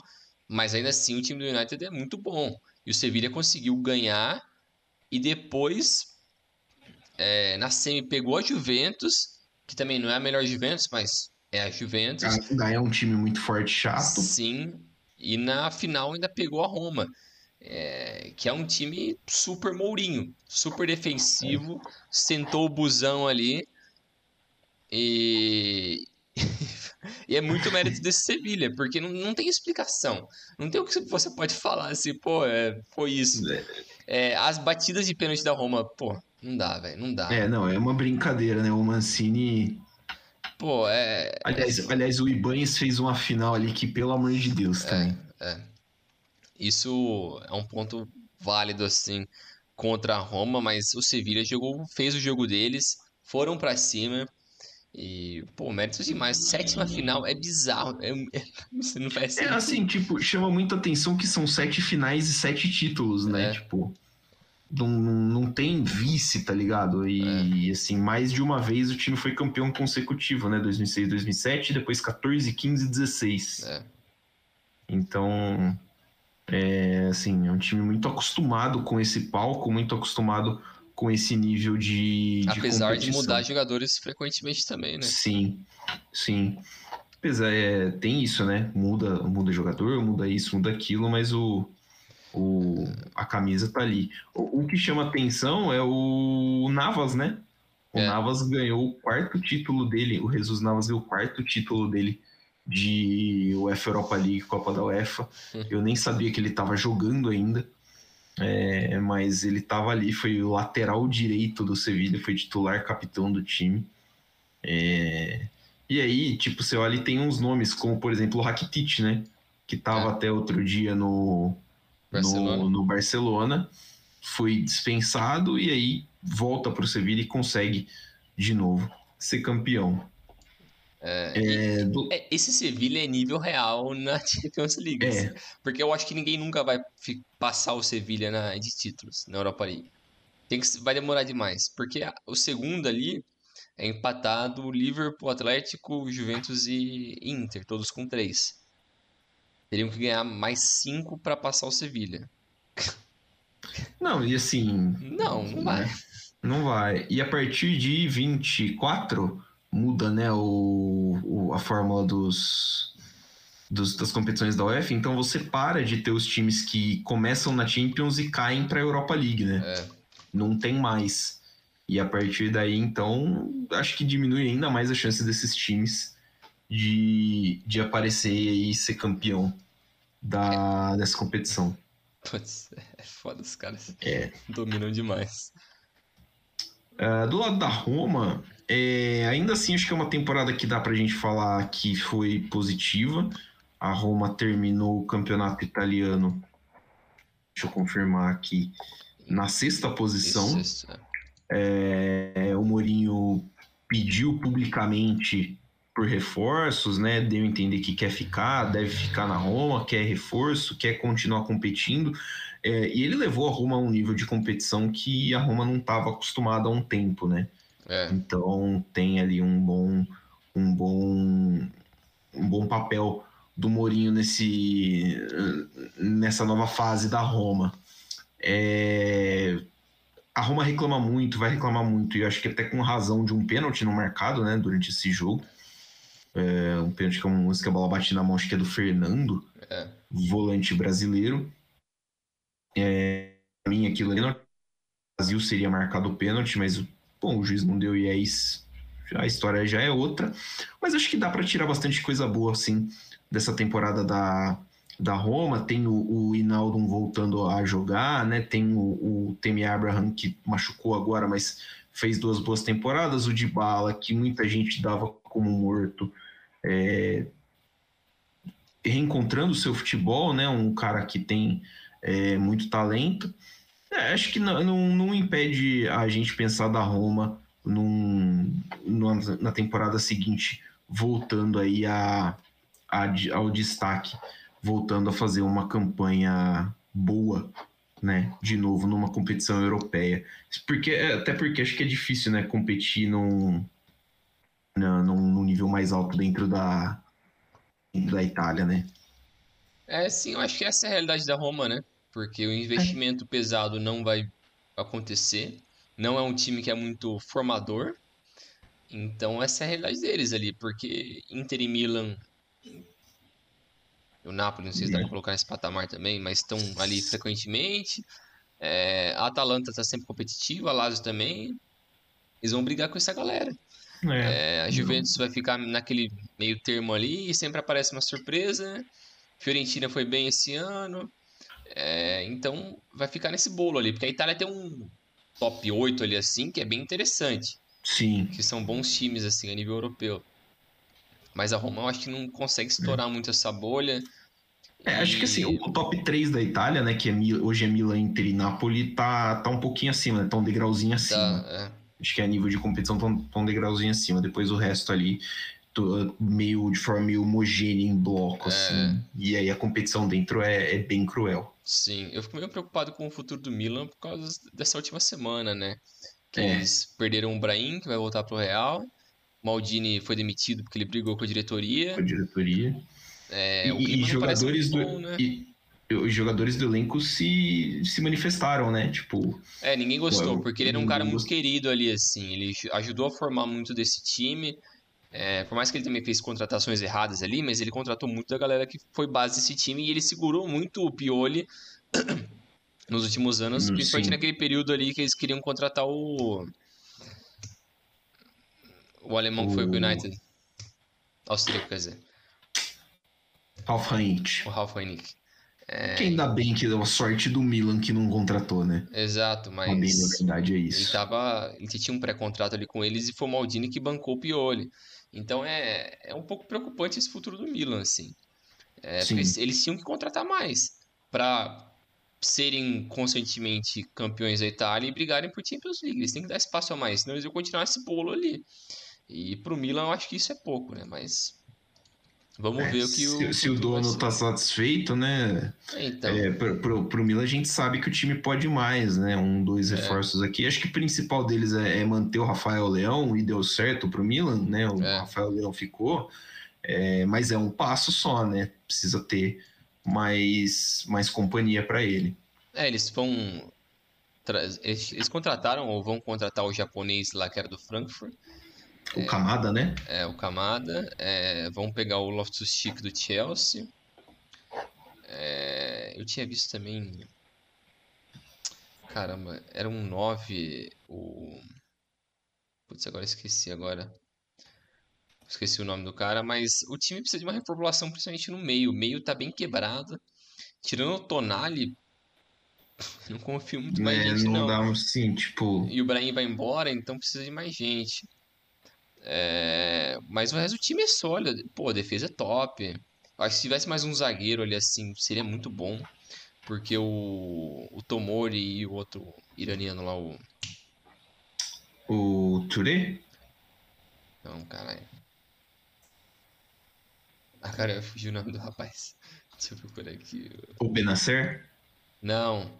mas ainda assim o time do United é muito bom. E o Sevilha conseguiu ganhar e depois, é, na semi, pegou a Juventus, que também não é a melhor Juventus, mas é a Juventus. Ainda é um time muito forte, chato. Sim, e na final ainda pegou a Roma, é, que é um time super mourinho, super defensivo, sentou o busão ali e, e é muito mérito desse Sevilha, porque não, não tem explicação. Não tem o que você pode falar assim, pô, é, foi isso. É, as batidas de pênalti da Roma, pô, não dá, velho, não dá. É, não, é uma brincadeira, né? O Mancini. Pô, é. Aliás, é... aliás o Ibanez fez uma final ali que, pelo amor de Deus, também. É, é. Isso é um ponto válido, assim, contra a Roma, mas o Sevilha jogou, fez o jogo deles, foram para cima. E, pô, méritos demais. Sétima final é bizarro. É, é, você não faz É assim, tipo, chama muita atenção que são sete finais e sete títulos, né? É. Tipo, não, não tem vice, tá ligado? E, é. assim, mais de uma vez o time foi campeão consecutivo, né? 2006, 2007, depois 14, 15 e 16. É. Então, é, assim, é um time muito acostumado com esse palco, muito acostumado com esse nível de. Apesar de, de mudar jogadores frequentemente também, né? Sim, sim. Apesar, é, tem isso, né? Muda, muda jogador, muda isso, muda aquilo, mas o, o, a camisa tá ali. O, o que chama atenção é o Navas, né? O é. Navas ganhou o quarto título dele, o Jesus Navas ganhou o quarto título dele de UEFA Europa League, Copa da UEFA. Hum. Eu nem sabia que ele estava jogando ainda. É, mas ele estava ali, foi o lateral direito do Sevilha, foi titular capitão do time. É, e aí, tipo, você olha e tem uns nomes, como por exemplo o Rakitic, né? Que estava é. até outro dia no Barcelona. No, no Barcelona, foi dispensado e aí volta para o Sevilha e consegue de novo ser campeão. É, é, do... É, esse Sevilha é nível real na Champions League. É. Porque eu acho que ninguém nunca vai passar o Sevilha na, de títulos na Europa League. Tem que, vai demorar demais. Porque o segundo ali é empatado Liverpool, Atlético, Juventus e Inter, todos com três. Teriam que ganhar mais cinco para passar o Sevilha. Não, e assim. Não, não vai. Não vai. E a partir de 24 muda né, o, o, a fórmula dos, dos, das competições da UEFA, então você para de ter os times que começam na Champions e caem para a Europa League, né? É. Não tem mais. E a partir daí, então, acho que diminui ainda mais a chance desses times de, de aparecer e ser campeão da, dessa competição. Putz, é foda os caras. É. Dominam demais. Uh, do lado da Roma, é, ainda assim, acho que é uma temporada que dá pra gente falar que foi positiva. A Roma terminou o campeonato italiano, deixa eu confirmar aqui, na sexta posição. É. é, o Mourinho pediu publicamente por reforços, né? Deu a entender que quer ficar, deve ficar na Roma, quer reforço, quer continuar competindo. É, e ele levou a Roma a um nível de competição que a Roma não estava acostumada há um tempo, né? É. Então tem ali um bom, um bom, um bom papel do Mourinho nesse, nessa nova fase da Roma. É, a Roma reclama muito, vai reclamar muito, e acho que até com razão de um pênalti no mercado, né, durante esse jogo. É, um pênalti que é uma música, a bola bate na mão, acho que é do Fernando, é. volante brasileiro. É, pra mim, aquilo ali no Brasil seria marcado o pênalti, mas Bom, o juiz não deu e é isso. A história já é outra. Mas acho que dá para tirar bastante coisa boa, assim, dessa temporada da, da Roma. Tem o, o Inaldo voltando a jogar, né? Tem o, o Temi Abraham, que machucou agora, mas fez duas boas temporadas. O Dybala, que muita gente dava como morto, é... reencontrando o seu futebol, né? Um cara que tem é, muito talento. É, acho que não, não, não, impede a gente pensar da Roma num, numa, na temporada seguinte, voltando aí a, a, ao destaque, voltando a fazer uma campanha boa, né? De novo, numa competição europeia. Porque, é, até porque acho que é difícil, né? Competir num, num, num nível mais alto dentro da, dentro da Itália, né? É, sim, eu acho que essa é a realidade da Roma, né? porque o investimento pesado não vai acontecer. Não é um time que é muito formador. Então essa é a realidade deles ali, porque Inter e Milan o Napoli, não sei se dá pra colocar nesse patamar também, mas estão ali frequentemente. É, a Atalanta tá sempre competitiva, a Lazio também. Eles vão brigar com essa galera. É, é, a Juventus vai ficar naquele meio termo ali e sempre aparece uma surpresa. Fiorentina foi bem esse ano. É, então vai ficar nesse bolo ali, porque a Itália tem um top 8 ali assim, que é bem interessante. Sim. Que são bons times assim a nível europeu. Mas a Roma eu acho que não consegue estourar muito essa bolha. É, acho que assim, o top 3 da Itália, né, que é, hoje é Milan, Inter e Napoli, tá, tá um pouquinho acima, né, tá um degrauzinho acima. Tá, é. Acho que a nível de competição tá um, tá um degrauzinho acima. Depois o resto ali, tô, meio de forma meio homogênea em bloco, é. assim. E aí a competição dentro é, é bem cruel. Sim, eu fico meio preocupado com o futuro do Milan por causa dessa última semana, né? Que é. eles perderam o Brahim, que vai voltar pro Real. Maldini foi demitido porque ele brigou com a diretoria. Com a diretoria. É, e, e jogadores do. Bom, né? e, os jogadores do elenco se, se manifestaram, né? Tipo. É, ninguém gostou, porque ele era um cara muito querido ali, assim. Ele ajudou a formar muito desse time. É, por mais que ele também fez contratações erradas ali, mas ele contratou muito da galera que foi base desse time e ele segurou muito o Pioli nos últimos anos, hum, principalmente sim. naquele período ali que eles queriam contratar o. O alemão que foi pro United. Austríaco, quer dizer. Ralf Rangnick. O Ralf Rangnick. É... Que ainda bem que deu a sorte do Milan que não contratou, né? Exato, mas. Bem, na verdade é isso. Ele, tava, ele tinha um pré-contrato ali com eles e foi o Maldini que bancou o Pioli. Então é, é um pouco preocupante esse futuro do Milan, assim. É, porque eles tinham que contratar mais para serem constantemente campeões da Itália e brigarem por Champions League. Eles têm que dar espaço a mais, senão eles vão continuar esse bolo ali. E pro Milan eu acho que isso é pouco, né? Mas vamos é, ver o que se, o. Se o dono tá satisfeito, né? É, então. É, pro, pro, pro Milan a gente sabe que o time pode mais, né? Um, dois é. reforços aqui. Acho que o principal deles é, é, manter o Rafael Leão e deu certo pro Milan, né? O é. Rafael Leão ficou. É, mas é um passo só, né? Precisa ter mais, mais companhia para ele. É, eles vão. Eles, eles contrataram ou vão contratar o japonês lá que era do Frankfurt. O Kamada, né? É, o Kamada. É, vão pegar o Loftus-Cheek do Chelsea. É, eu tinha visto também... Caramba, era um 9, o... Putz, agora esqueci agora. Esqueci o nome do cara, mas o time precisa de uma reformulação, principalmente no meio. O meio tá bem quebrado. Tirando o Tonali, não confio muito mais é, gente, não. não. Dá, sim, tipo... E o Brahim vai embora, então precisa de mais gente. É, mas o resto do time é sólido. Pô, a defesa é top. Acho que se tivesse mais um zagueiro ali assim, seria muito bom. Porque o, o Tomori e o outro iraniano lá, o. O Touré? Não, caralho. Ah, cara, eu fugi o nome do rapaz. Deixa eu procurar aqui. O Benacer? Não.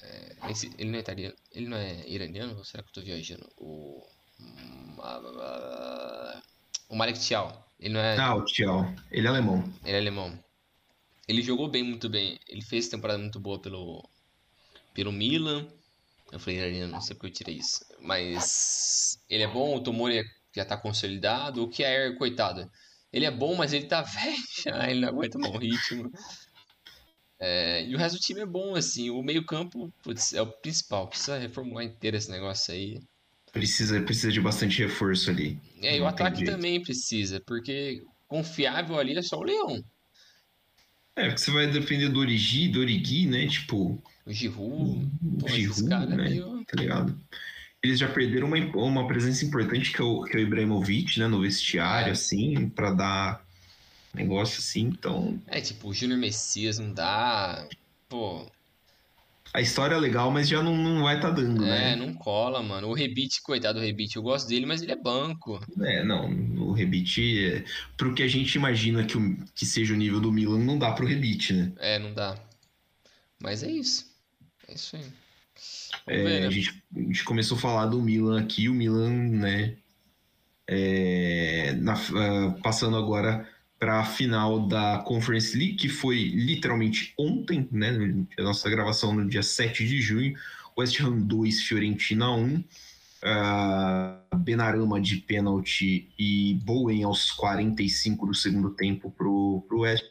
É, esse, ele não é italiano. Ele não é iraniano? Ou será que eu tô viajando? O. O Marek Tial. Ele não é. Ah, o Tial. Ele é alemão. Ele é alemão. Ele jogou bem, muito bem. Ele fez temporada muito boa pelo, pelo Milan. Eu falei, não sei porque eu tirei isso. Mas ele é bom, o Tomori já tá consolidado. O Kier, coitado. Ele é bom, mas ele tá velho já, ele não aguenta bom ritmo. É, e o resto do time é bom, assim. O meio-campo, é o principal. Precisa reformular inteiro esse negócio aí. Precisa, precisa de bastante reforço ali. É, e o ataque também precisa, porque confiável ali é só o Leão. É, porque você vai depender do Origi, do Origi, né? Tipo. O Giroud. O Giroud, né? Meio... Tá ligado? Eles já perderam uma, uma presença importante que é o, que é o Ibrahimovic, né? No vestiário, é. assim, para dar negócio assim, então. É, tipo, o Júnior Messias não dá. Pô, a história é legal, mas já não, não vai tá dando, é, né? É, não cola, mano. O Rebite, coitado do Rebite, eu gosto dele, mas ele é banco. É, não, o Rebite, é... pro que a gente imagina que, o, que seja o nível do Milan, não dá pro Rebite, né? É, não dá. Mas é isso. É isso aí. É, ver, né? a, gente, a gente começou a falar do Milan aqui, o Milan, né? É, na, uh, passando agora para a final da Conference League, que foi literalmente ontem, né? A nossa gravação no dia 7 de junho. West Ham 2, Fiorentina 1. uh, Benarama de pênalti e Bowen aos 45 do segundo tempo para o West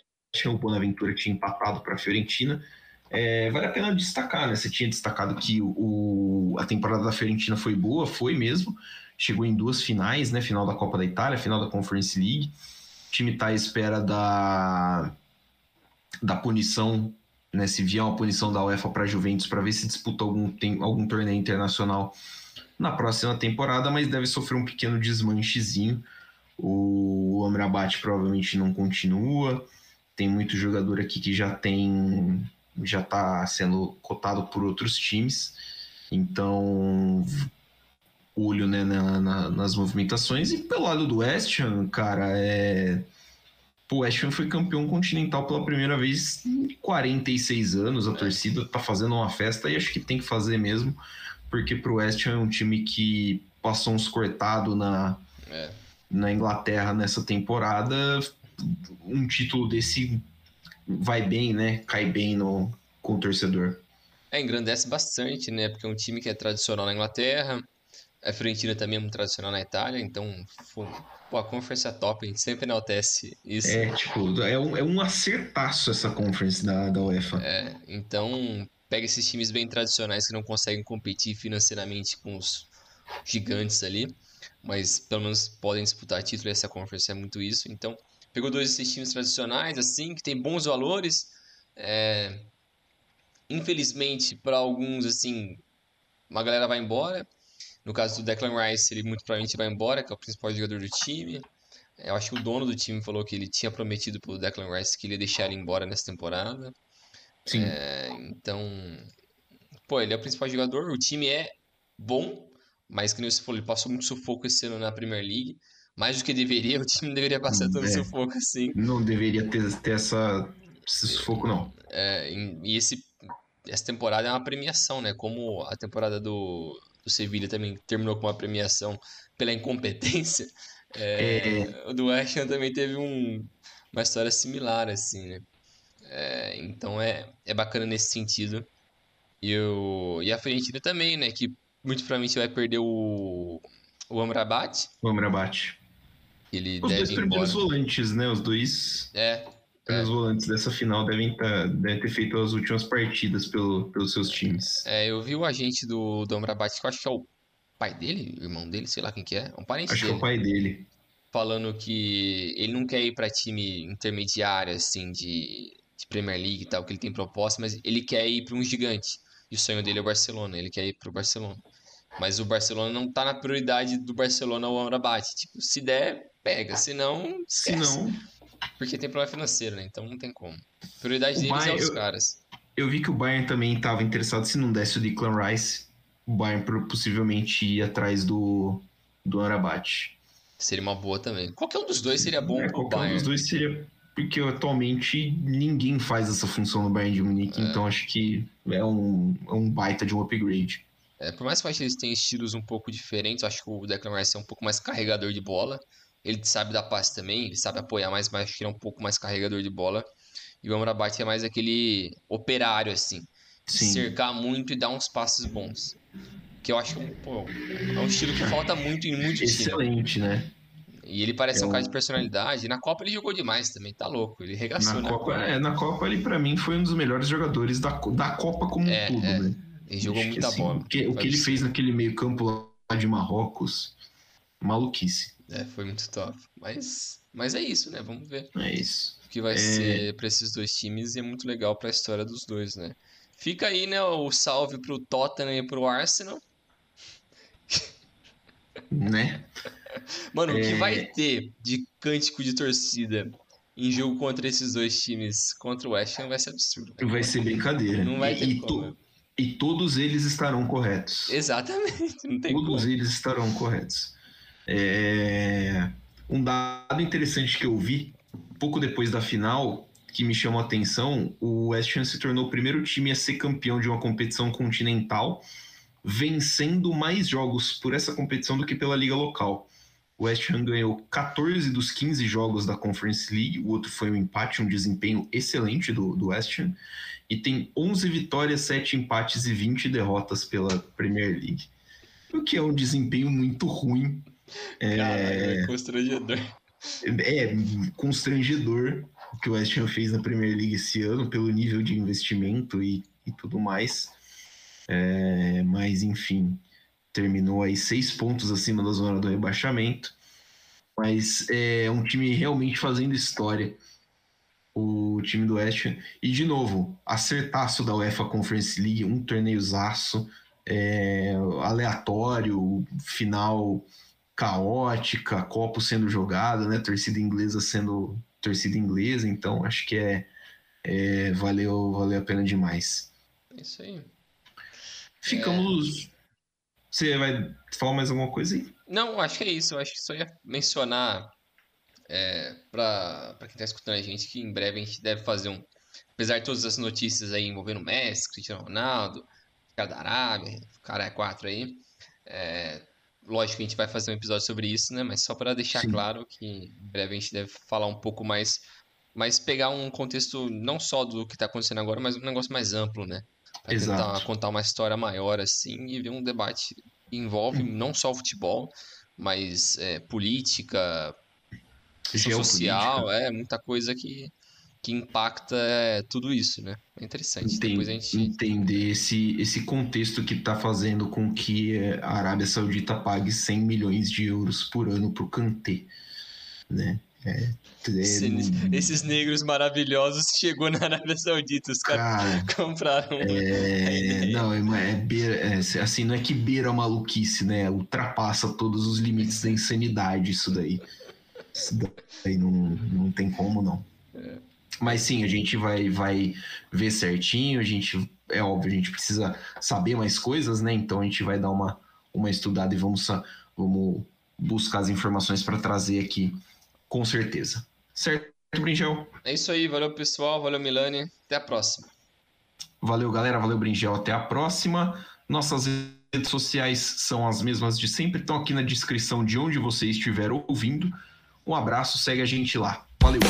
Ham. O Bonaventura tinha empatado para a Fiorentina. É, vale a pena destacar, né? Você tinha destacado que o, a temporada da Fiorentina foi boa, foi mesmo. Chegou em duas finais, né? Final da Copa da Itália, final da Conference League. Time está à espera da, da punição, né? Se vier uma punição da UEFA para Juventus para ver se disputa algum, tem, algum torneio internacional na próxima temporada, mas deve sofrer um pequeno desmanchezinho. O Amrabat provavelmente não continua. Tem muito jogador aqui que já tem já está sendo cotado por outros times. Então, olho né, na, na, nas movimentações. E pelo lado do West Ham, cara, é. o West Ham foi campeão continental pela primeira vez em 46 anos. A torcida tá fazendo uma festa e acho que tem que fazer mesmo, porque pro West Ham é um time que passou uns cortados na, é. na Inglaterra nessa temporada. Um título desse vai bem, né? Cai bem no, com o torcedor. É, engrandece bastante, né? Porque é um time que é tradicional na Inglaterra, a Fiorentina também é muito tradicional na Itália, então pô, a Conference é top, a gente sempre enaltece isso. É, tipo, é um, é um acertaço essa Conference da, da UEFA. É, então pega esses times bem tradicionais que não conseguem competir financeiramente com os gigantes ali, mas pelo menos podem disputar título e essa Conference é muito isso, então pegou dois desses times tradicionais, assim, que tem bons valores. É... Infelizmente, para alguns, assim, uma galera vai embora. No caso do Declan Rice, ele muito provavelmente vai embora, que é o principal jogador do time. Eu acho que o dono do time falou que ele tinha prometido pro Declan Rice que ele ia deixar ele embora nessa temporada. Sim. É, então, pô, ele é o principal jogador. O time é bom, mas que nem você falou, ele passou muito sufoco esse ano na Premier League mais do que deveria, o time não deveria passar tanto é, sufoco assim. Não deveria ter, ter essa, esse sufoco, não. É, e esse, essa temporada é uma premiação, né? Como a temporada do, do Sevilha também terminou com uma premiação pela incompetência, é, é... o do West Ham também teve um, uma história similar, assim, né? É, então é, é bacana nesse sentido. E, o, e a Fiorentina também, né? Que muito provavelmente vai perder o, o Amrabat. O Amrabat. Ele Os deve dois primeiros volantes, né? Os dois é, é. volantes dessa final devem, tá, devem ter feito as últimas partidas pelo, pelos seus times. É, eu vi o agente do, do Amrabat, que eu acho que é o pai dele, irmão dele, sei lá quem que é. É um parente acho dele. Acho que é o pai dele. Falando que ele não quer ir para time intermediário, assim, de, de Premier League e tal, que ele tem proposta, mas ele quer ir para um gigante. E o sonho dele é o Barcelona, ele quer ir pro Barcelona. Mas o Barcelona não tá na prioridade do Barcelona o Amrabat. Tipo, se der, pega. Se não, Se não... Porque tem problema financeiro, né? Então não tem como. A prioridade o deles Bayern, é os eu, caras. Eu vi que o Bayern também estava interessado, se não desse o Declan Rice, o Bayern possivelmente ia atrás do, do Amrabat. Seria uma boa também. Qualquer um dos dois seria bom é, pro Bayern. um dos dois seria... Porque atualmente ninguém faz essa função no Bayern de Munique, é. então acho que é um, é um baita de um upgrade. É, por mais que eles tenham estilos um pouco diferentes, acho que o Declan Rice é um pouco mais carregador de bola. Ele sabe dar passe também, ele sabe apoiar mais, mas é um pouco mais carregador de bola. E o Amrabat é mais aquele operário, assim. Sim. Cercar muito e dar uns passes bons. Que eu acho que pô, é um estilo que falta muito em muito Excelente, time. né? E ele parece é um cara de personalidade. Na Copa ele jogou demais também, tá louco. Ele regaçou na, na Copa. Copa. É, na Copa ele, para mim, foi um dos melhores jogadores da, da Copa como é, um todo, é. né? Ele jogou Acho muita assim, bola. O que, o que ele fez naquele meio campo lá de Marrocos, maluquice. É, foi muito top. Mas, mas é isso, né? Vamos ver. É isso. O que vai é... ser para esses dois times e é muito legal para a história dos dois, né? Fica aí, né, o salve pro Tottenham e pro Arsenal. Né? Mano, é... o que é. vai ter de cântico de torcida em jogo contra esses dois times, contra o West Ham, vai ser absurdo. Vai ser brincadeira. Não vai ter e, como. E todos eles estarão corretos. Exatamente. Não tem todos como. eles estarão corretos. É... Um dado interessante que eu vi pouco depois da final, que me chamou a atenção, o West Ham se tornou o primeiro time a ser campeão de uma competição continental, vencendo mais jogos por essa competição do que pela liga local. O West Ham ganhou 14 dos 15 jogos da Conference League, o outro foi um empate, um desempenho excelente do, do West Ham, e tem 11 vitórias, 7 empates e 20 derrotas pela Premier League. o que é um desempenho muito ruim. É, é constrangedor. É, constrangedor o que o West Ham fez na Premier League esse ano, pelo nível de investimento e, e tudo mais. É, mas, enfim, terminou aí seis pontos acima da zona do rebaixamento. Mas é um time realmente fazendo história, o time do West Ham. E, de novo, acertaço da UEFA Conference League, um torneiozaço, é, aleatório, final caótica, copo sendo jogado, né? Torcida inglesa sendo torcida inglesa, então acho que é, é valeu, valeu a pena demais. É isso aí. Ficamos. É... Você vai falar mais alguma coisa aí? Não, acho que é isso. Eu acho que só ia mencionar é, para quem está escutando a gente que em breve a gente deve fazer um. Apesar de todas as notícias aí envolvendo o Messi, Cristiano Ronaldo, cara da Arábia, o cara é quatro aí. É, lógico que a gente vai fazer um episódio sobre isso, né? Mas só para deixar Sim. claro que em breve a gente deve falar um pouco mais, mas pegar um contexto não só do que está acontecendo agora, mas um negócio mais amplo, né? Para tentar contar uma história maior assim e ver um debate que envolve hum. não só o futebol, mas é, política, social, é muita coisa que que impacta é, tudo isso, né? É interessante. Entend, gente... Entender esse, esse contexto que está fazendo com que é, a Arábia Saudita pague 100 milhões de euros por ano para o Kanté, né? É, é, esses negros maravilhosos chegou na Arábia Saudita, os caras cara, compraram. É, não, é, é, beira, é, assim, não é que beira a maluquice, né? Ultrapassa todos os limites da insanidade isso daí. Isso daí não, não tem como, não. É. Mas sim, a gente vai, vai ver certinho, a gente, é óbvio, a gente precisa saber mais coisas, né? Então a gente vai dar uma, uma estudada e vamos, vamos buscar as informações para trazer aqui, com certeza. Certo, Bringel? É isso aí, valeu pessoal, valeu Milani, até a próxima. Valeu galera, valeu Bringel, até a próxima. Nossas redes sociais são as mesmas de sempre, estão aqui na descrição de onde você estiver ouvindo. Um abraço, segue a gente lá. Valeu!